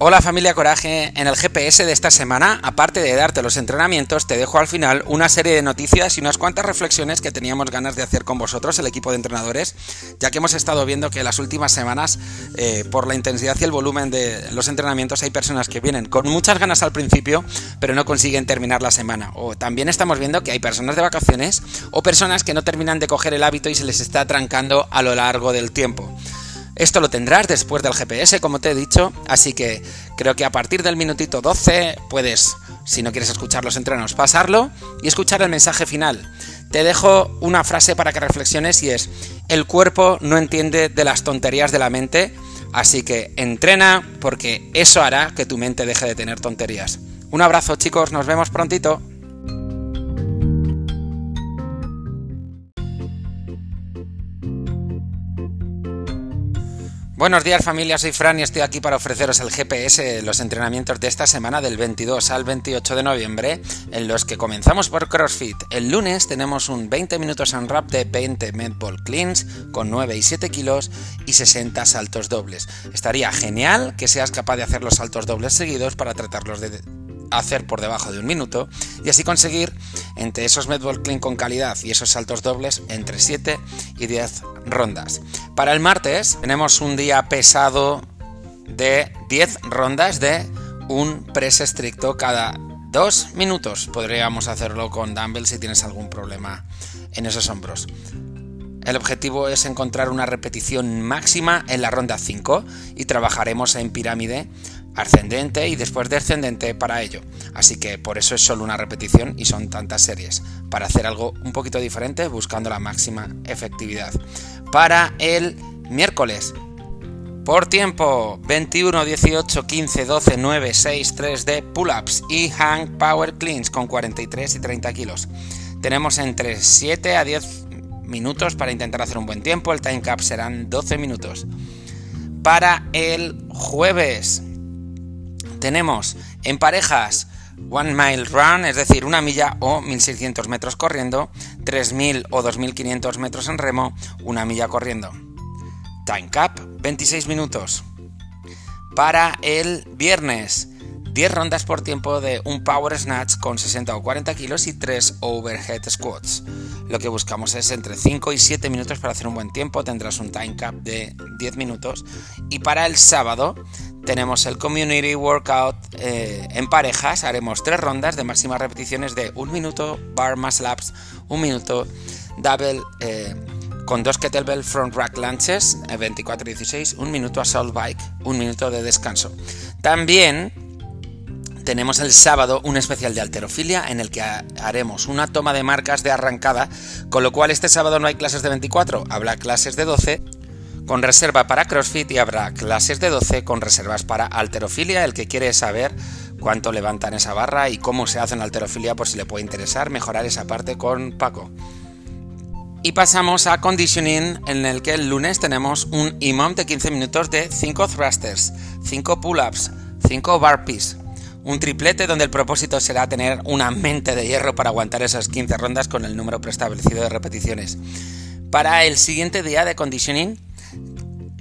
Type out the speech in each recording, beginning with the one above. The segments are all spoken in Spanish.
Hola familia Coraje, en el GPS de esta semana, aparte de darte los entrenamientos, te dejo al final una serie de noticias y unas cuantas reflexiones que teníamos ganas de hacer con vosotros, el equipo de entrenadores, ya que hemos estado viendo que las últimas semanas, eh, por la intensidad y el volumen de los entrenamientos, hay personas que vienen con muchas ganas al principio, pero no consiguen terminar la semana. O también estamos viendo que hay personas de vacaciones o personas que no terminan de coger el hábito y se les está trancando a lo largo del tiempo. Esto lo tendrás después del GPS, como te he dicho, así que creo que a partir del minutito 12 puedes, si no quieres escuchar los entrenos, pasarlo y escuchar el mensaje final. Te dejo una frase para que reflexiones y es, el cuerpo no entiende de las tonterías de la mente, así que entrena porque eso hará que tu mente deje de tener tonterías. Un abrazo chicos, nos vemos prontito. Buenos días familia, soy Fran y estoy aquí para ofreceros el GPS, los entrenamientos de esta semana del 22 al 28 de noviembre, en los que comenzamos por CrossFit. El lunes tenemos un 20 minutos en rap de 20 medball cleans con 9 y 7 kilos y 60 saltos dobles. Estaría genial que seas capaz de hacer los saltos dobles seguidos para tratarlos de hacer por debajo de un minuto y así conseguir entre esos medball clean con calidad y esos saltos dobles entre 7 y 10 rondas. Para el martes tenemos un día pesado de 10 rondas de un press estricto cada 2 minutos. Podríamos hacerlo con dumbbells si tienes algún problema en esos hombros. El objetivo es encontrar una repetición máxima en la ronda 5 y trabajaremos en pirámide ascendente y después descendente para ello. Así que por eso es solo una repetición y son tantas series, para hacer algo un poquito diferente buscando la máxima efectividad. Para el miércoles, por tiempo, 21, 18, 15, 12, 9, 6, 3 de pull-ups y hang power cleans con 43 y 30 kilos. Tenemos entre 7 a 10 minutos para intentar hacer un buen tiempo, el time cap serán 12 minutos. Para el jueves, tenemos en parejas One Mile Run, es decir, una milla o 1600 metros corriendo, 3000 o 2500 metros en remo, una milla corriendo. Time Cap, 26 minutos. Para el viernes, 10 rondas por tiempo de un Power Snatch con 60 o 40 kilos y 3 Overhead Squats. Lo que buscamos es entre 5 y 7 minutos para hacer un buen tiempo, tendrás un Time Cap de 10 minutos. Y para el sábado, tenemos el Community Workout eh, en parejas. Haremos tres rondas de máximas repeticiones de un minuto, bar más laps, un minuto, double eh, con dos kettlebell front rack lunches, 24 y 16, un minuto assault bike, un minuto de descanso. También tenemos el sábado un especial de alterofilia en el que haremos una toma de marcas de arrancada, con lo cual este sábado no hay clases de 24, habrá clases de 12 con reserva para CrossFit y habrá clases de 12 con reservas para alterofilia. El que quiere saber cuánto levantan esa barra y cómo se hace en alterofilia por si le puede interesar mejorar esa parte con Paco. Y pasamos a conditioning en el que el lunes tenemos un imam de 15 minutos de 5 thrusters, 5 pull-ups, 5 burpees, un triplete donde el propósito será tener una mente de hierro para aguantar esas 15 rondas con el número preestablecido de repeticiones. Para el siguiente día de conditioning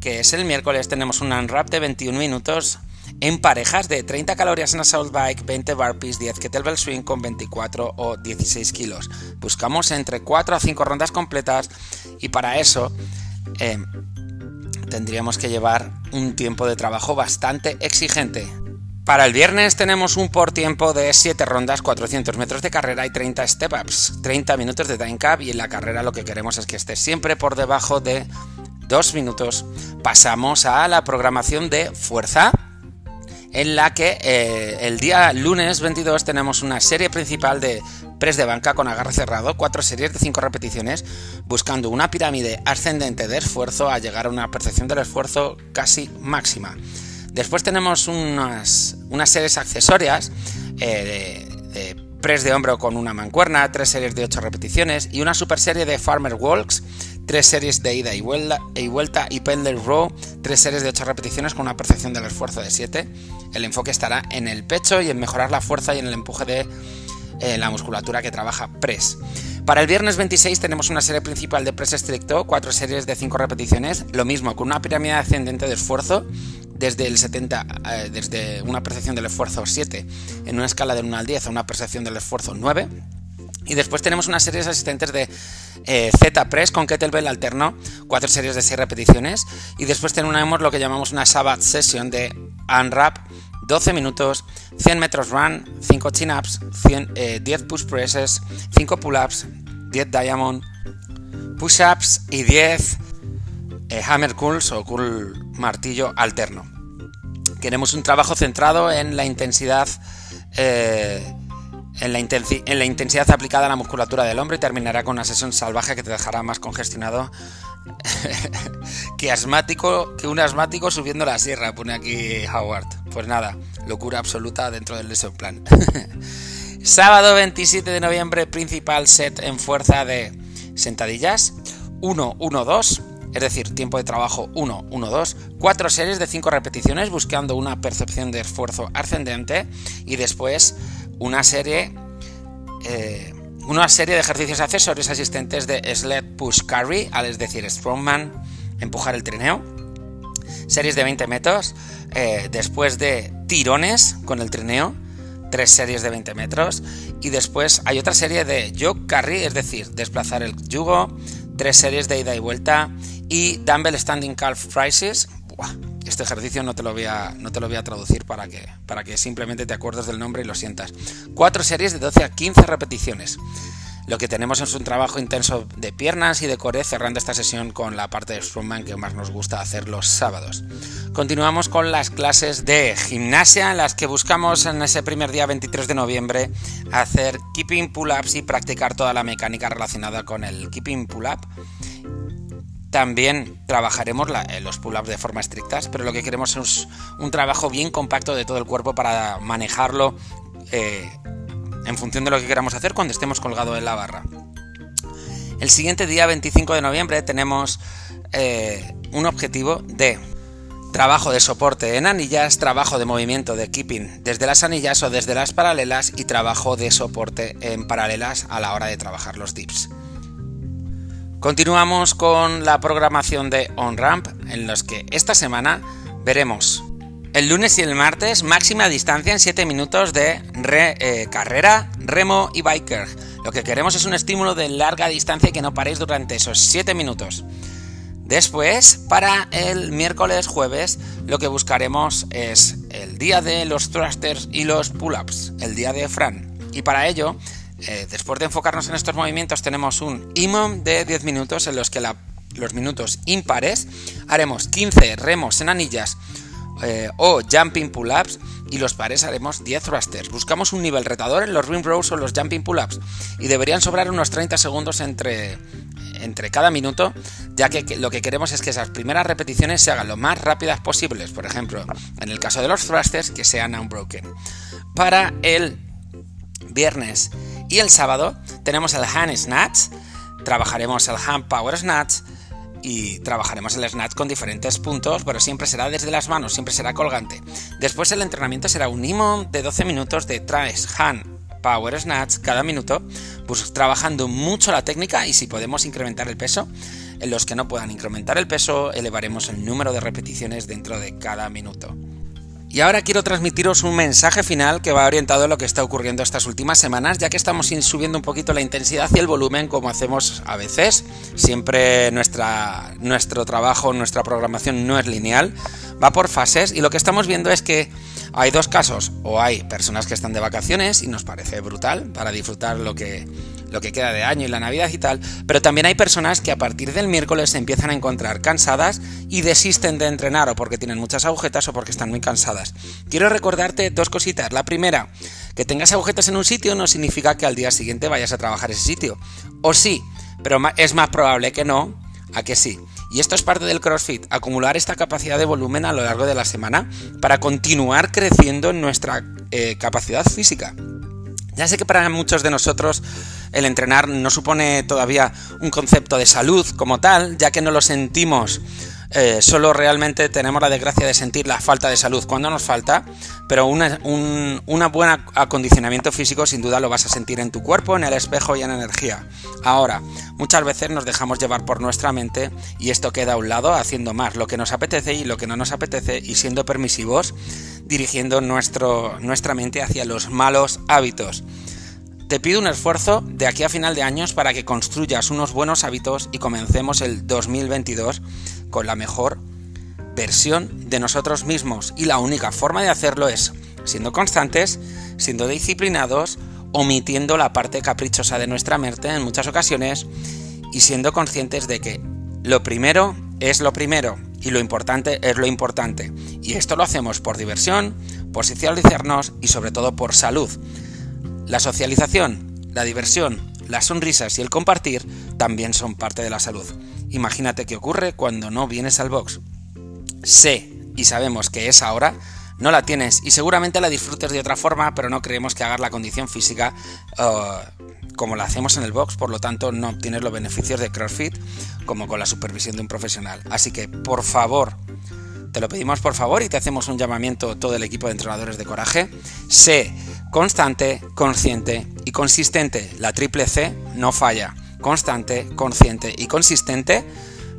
que es el miércoles, tenemos un unwrap de 21 minutos en parejas de 30 calorías en assault bike, 20 burpees, 10 kettlebell swing con 24 o 16 kilos. Buscamos entre 4 a 5 rondas completas y para eso eh, tendríamos que llevar un tiempo de trabajo bastante exigente. Para el viernes tenemos un por tiempo de 7 rondas, 400 metros de carrera y 30 step-ups, 30 minutos de time cap y en la carrera lo que queremos es que esté siempre por debajo de dos minutos, pasamos a la programación de fuerza, en la que eh, el día lunes 22 tenemos una serie principal de press de banca con agarre cerrado, cuatro series de cinco repeticiones, buscando una pirámide ascendente de esfuerzo a llegar a una percepción del esfuerzo casi máxima. Después tenemos unas, unas series accesorias eh, de, de press de hombro con una mancuerna, tres series de ocho repeticiones y una super serie de farmer walks tres series de ida y vuelta, y vuelta y pendle row, tres series de 8 repeticiones con una percepción del esfuerzo de 7. El enfoque estará en el pecho y en mejorar la fuerza y en el empuje de eh, la musculatura que trabaja press. Para el viernes 26 tenemos una serie principal de press estricto, cuatro series de 5 repeticiones, lo mismo, con una pirámide ascendente de esfuerzo desde el 70, eh, desde una percepción del esfuerzo 7 en una escala de 1 al 10 a una percepción del esfuerzo 9. Y después tenemos una serie de asistentes de eh, Z-Press con kettlebell alterno, cuatro series de 6 repeticiones. Y después tenemos lo que llamamos una Sabbath Session de Unwrap, 12 minutos, 100 metros run, 5 chin-ups, 10 eh, push presses, 5 pull-ups, 10 diamond, push-ups y 10 hammer curls o curl martillo alterno. Queremos un trabajo centrado en la intensidad eh, en la, en la, intensidad aplicada a la musculatura del hombre y terminará con una sesión salvaje que te dejará más congestionado que asmático, que un asmático subiendo la sierra, pone aquí Howard. Pues nada, locura absoluta dentro del lesson plan. Sábado 27 de noviembre, principal set en fuerza de sentadillas 1, 1, 2 es decir, tiempo de trabajo 1, 1, 2, 4 series de 5 repeticiones buscando una percepción de esfuerzo ascendente y después una serie, eh, una serie de ejercicios accesorios asistentes de sled push carry, es decir, strongman, empujar el trineo, series de 20 metros, eh, después de tirones con el trineo, tres series de 20 metros y después hay otra serie de yoke carry, es decir, desplazar el yugo, tres series de ida y vuelta y Dumbbell Standing Calf Prices. Este ejercicio no te lo voy a, no te lo voy a traducir para que, para que simplemente te acuerdes del nombre y lo sientas. Cuatro series de 12 a 15 repeticiones. Lo que tenemos es un trabajo intenso de piernas y de core, cerrando esta sesión con la parte de strongman que más nos gusta hacer los sábados. Continuamos con las clases de gimnasia en las que buscamos en ese primer día 23 de noviembre hacer keeping pull-ups y practicar toda la mecánica relacionada con el keeping pull-up también trabajaremos eh, los pull-ups de forma estricta, pero lo que queremos es un trabajo bien compacto de todo el cuerpo para manejarlo eh, en función de lo que queramos hacer cuando estemos colgados en la barra. El siguiente día, 25 de noviembre, tenemos eh, un objetivo de trabajo de soporte en anillas, trabajo de movimiento de keeping desde las anillas o desde las paralelas y trabajo de soporte en paralelas a la hora de trabajar los dips. Continuamos con la programación de OnRamp, en los que esta semana veremos el lunes y el martes máxima distancia en 7 minutos de eh, carrera, remo y biker. Lo que queremos es un estímulo de larga distancia que no paréis durante esos 7 minutos. Después, para el miércoles jueves, lo que buscaremos es el día de los thrusters y los pull-ups, el día de Fran. Y para ello eh, después de enfocarnos en estos movimientos, tenemos un IMOM de 10 minutos en los que los minutos impares haremos 15 remos en anillas eh, o jumping pull-ups y los pares haremos 10 thrusters. Buscamos un nivel retador en los ring rows o los jumping pull-ups y deberían sobrar unos 30 segundos entre, entre cada minuto, ya que lo que queremos es que esas primeras repeticiones se hagan lo más rápidas posibles. Por ejemplo, en el caso de los thrusters, que sean unbroken. Para el viernes y el sábado tenemos el hand snatch, trabajaremos el hand power snatch y trabajaremos el snatch con diferentes puntos, pero siempre será desde las manos, siempre será colgante. Después el entrenamiento será un IMO de 12 minutos de traes hand power snatch cada minuto, pues trabajando mucho la técnica y si podemos incrementar el peso. En los que no puedan incrementar el peso, elevaremos el número de repeticiones dentro de cada minuto. Y ahora quiero transmitiros un mensaje final que va orientado a lo que está ocurriendo estas últimas semanas, ya que estamos subiendo un poquito la intensidad y el volumen como hacemos a veces. Siempre nuestra, nuestro trabajo, nuestra programación no es lineal, va por fases y lo que estamos viendo es que hay dos casos, o hay personas que están de vacaciones y nos parece brutal para disfrutar lo que lo que queda de año y la Navidad y tal, pero también hay personas que a partir del miércoles se empiezan a encontrar cansadas y desisten de entrenar o porque tienen muchas agujetas o porque están muy cansadas. Quiero recordarte dos cositas. La primera, que tengas agujetas en un sitio no significa que al día siguiente vayas a trabajar ese sitio. O sí, pero es más probable que no, a que sí. Y esto es parte del CrossFit, acumular esta capacidad de volumen a lo largo de la semana para continuar creciendo en nuestra eh, capacidad física. Ya sé que para muchos de nosotros el entrenar no supone todavía un concepto de salud como tal, ya que no lo sentimos. Eh, solo realmente tenemos la desgracia de sentir la falta de salud cuando nos falta, pero un una buen acondicionamiento físico sin duda lo vas a sentir en tu cuerpo, en el espejo y en energía. Ahora, muchas veces nos dejamos llevar por nuestra mente y esto queda a un lado haciendo más lo que nos apetece y lo que no nos apetece y siendo permisivos, dirigiendo nuestra mente hacia los malos hábitos. Te pido un esfuerzo de aquí a final de años para que construyas unos buenos hábitos y comencemos el 2022 con la mejor versión de nosotros mismos. Y la única forma de hacerlo es siendo constantes, siendo disciplinados, omitiendo la parte caprichosa de nuestra mente en muchas ocasiones y siendo conscientes de que lo primero es lo primero y lo importante es lo importante. Y esto lo hacemos por diversión, por socializarnos y sobre todo por salud. La socialización, la diversión, las sonrisas y el compartir también son parte de la salud. Imagínate qué ocurre cuando no vienes al box. Sé y sabemos que es ahora no la tienes y seguramente la disfrutes de otra forma, pero no creemos que hagas la condición física uh, como la hacemos en el box, por lo tanto no obtienes los beneficios de CrossFit como con la supervisión de un profesional. Así que, por favor, te lo pedimos por favor y te hacemos un llamamiento todo el equipo de entrenadores de coraje. Sé constante, consciente y consistente. La triple C no falla. Constante, consciente y consistente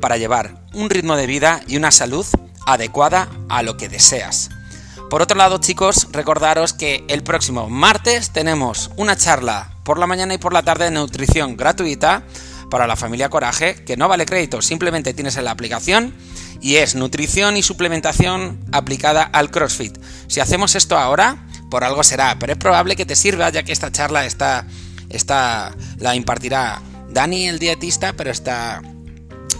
para llevar un ritmo de vida y una salud adecuada a lo que deseas. Por otro lado, chicos, recordaros que el próximo martes tenemos una charla por la mañana y por la tarde de nutrición gratuita para la familia Coraje, que no vale crédito, simplemente tienes en la aplicación y es nutrición y suplementación aplicada al CrossFit. Si hacemos esto ahora, por algo será, pero es probable que te sirva ya que esta charla está, está la impartirá Dani el dietista, pero está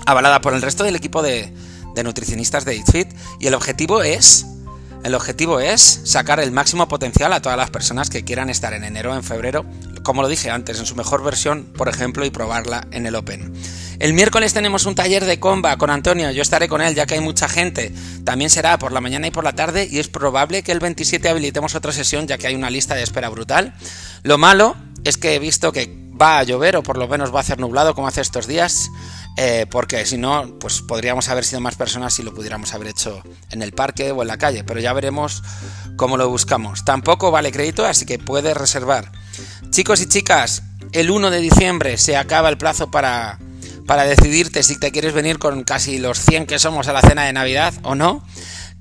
avalada por el resto del equipo de, de nutricionistas de EatFit y el objetivo es el objetivo es sacar el máximo potencial a todas las personas que quieran estar en enero o en febrero, como lo dije antes, en su mejor versión, por ejemplo, y probarla en el Open. El miércoles tenemos un taller de comba con Antonio, yo estaré con él ya que hay mucha gente. También será por la mañana y por la tarde y es probable que el 27 habilitemos otra sesión ya que hay una lista de espera brutal. Lo malo es que he visto que va a llover o por lo menos va a hacer nublado como hace estos días. Eh, porque si no, pues podríamos haber sido más personas si lo pudiéramos haber hecho en el parque o en la calle, pero ya veremos cómo lo buscamos. Tampoco vale crédito, así que puedes reservar. Chicos y chicas, el 1 de diciembre se acaba el plazo para, para decidirte si te quieres venir con casi los 100 que somos a la cena de Navidad o no.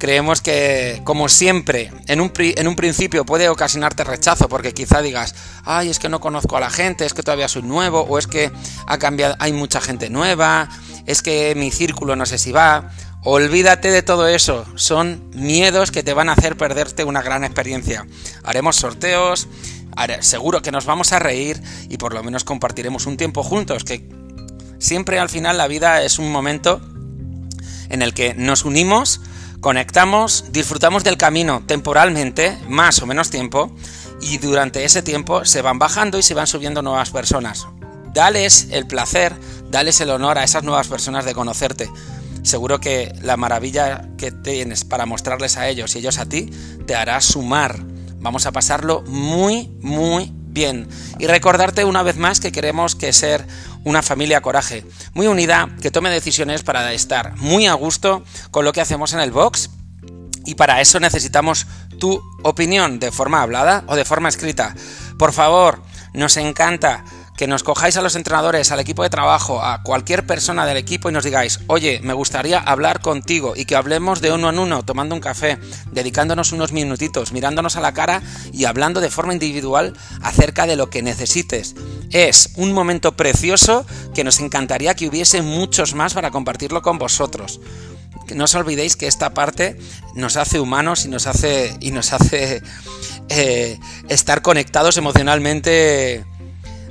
Creemos que, como siempre, en un, en un principio puede ocasionarte rechazo porque quizá digas, ay, es que no conozco a la gente, es que todavía soy nuevo, o es que ha cambiado, hay mucha gente nueva, es que mi círculo no sé si va. Olvídate de todo eso, son miedos que te van a hacer perderte una gran experiencia. Haremos sorteos, seguro que nos vamos a reír y por lo menos compartiremos un tiempo juntos, que siempre al final la vida es un momento en el que nos unimos Conectamos, disfrutamos del camino temporalmente, más o menos tiempo, y durante ese tiempo se van bajando y se van subiendo nuevas personas. Dales el placer, dales el honor a esas nuevas personas de conocerte. Seguro que la maravilla que tienes para mostrarles a ellos y ellos a ti te hará sumar. Vamos a pasarlo muy, muy bien. Y recordarte una vez más que queremos que ser una familia coraje, muy unida, que tome decisiones para estar muy a gusto con lo que hacemos en el box. Y para eso necesitamos tu opinión de forma hablada o de forma escrita. Por favor, nos encanta que nos cojáis a los entrenadores, al equipo de trabajo, a cualquier persona del equipo y nos digáis, oye, me gustaría hablar contigo y que hablemos de uno en uno, tomando un café, dedicándonos unos minutitos, mirándonos a la cara y hablando de forma individual acerca de lo que necesites. Es un momento precioso que nos encantaría que hubiese muchos más para compartirlo con vosotros no os olvidéis que esta parte nos hace humanos y nos hace y nos hace eh, estar conectados emocionalmente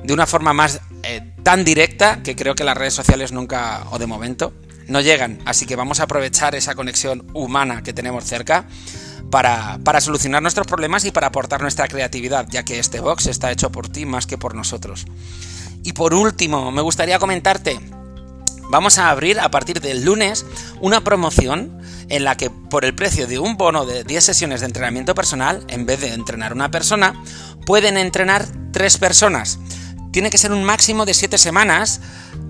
de una forma más eh, tan directa que creo que las redes sociales nunca, o de momento, no llegan. Así que vamos a aprovechar esa conexión humana que tenemos cerca para, para, solucionar nuestros problemas y para aportar nuestra creatividad, ya que este box está hecho por ti más que por nosotros. Y por último, me gustaría comentarte, vamos a abrir a partir del lunes una promoción en la que por el precio de un bono de 10 sesiones de entrenamiento personal, en vez de entrenar una persona, pueden entrenar tres personas tiene que ser un máximo de 7 semanas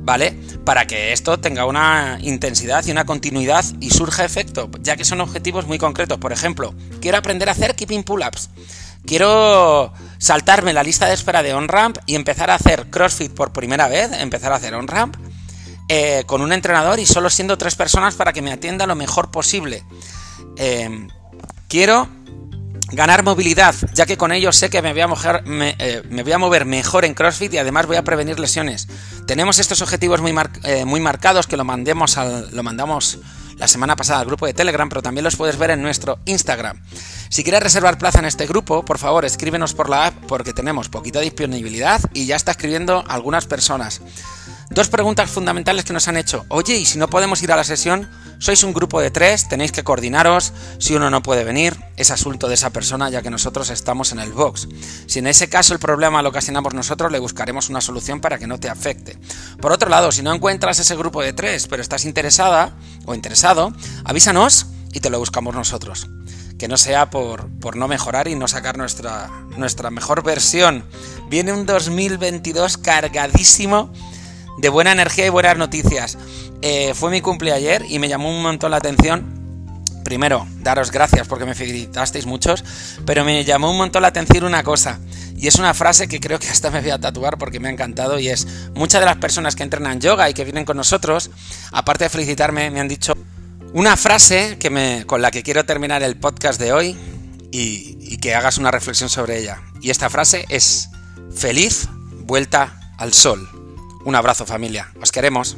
¿vale? Para que esto tenga una intensidad y una continuidad y surja efecto, ya que son objetivos muy concretos. Por ejemplo, quiero aprender a hacer keeping pull-ups. Quiero saltarme la lista de espera de on-ramp y empezar a hacer CrossFit por primera vez, empezar a hacer on-ramp eh, con un entrenador y solo siendo tres personas para que me atienda lo mejor posible. Eh, quiero ganar movilidad, ya que con ello sé que me voy, a eh, me, voy a mover mejor en CrossFit y además voy a prevenir lesiones. Tenemos estos objetivos muy, muy marcados que lo, mandemos al, lo mandamos la semana pasada al grupo de Telegram, pero también los puedes ver en nuestro Instagram. Si quieres reservar plaza en este grupo, por favor escríbenos por la app porque tenemos poquita disponibilidad y ya está escribiendo algunas personas. Dos preguntas fundamentales que nos han hecho. Oye, ¿y si no podemos ir a la sesión? Sois un grupo de tres, tenéis que coordinaros. Si uno no puede venir, es asunto de esa persona ya que nosotros estamos en el box. Si en ese caso el problema lo ocasionamos nosotros, le buscaremos una solución para que no te afecte. Por otro lado, si no encuentras ese grupo de tres, pero estás interesada o interesado, avísanos y te lo buscamos nosotros que no sea por, por, no mejorar y no sacar nuestra, nuestra mejor versión. Viene un 2022 cargadísimo de buena energía y buenas noticias. Eh, fue mi cumple ayer y me llamó un montón la atención. Primero, daros gracias porque me felicitasteis muchos, pero me llamó un montón la atención una cosa, y es una frase que creo que hasta me voy a tatuar porque me ha encantado, y es, muchas de las personas que entrenan yoga y que vienen con nosotros, aparte de felicitarme, me han dicho una frase que me, con la que quiero terminar el podcast de hoy y, y que hagas una reflexión sobre ella. Y esta frase es, feliz vuelta al sol. Un abrazo familia, os queremos.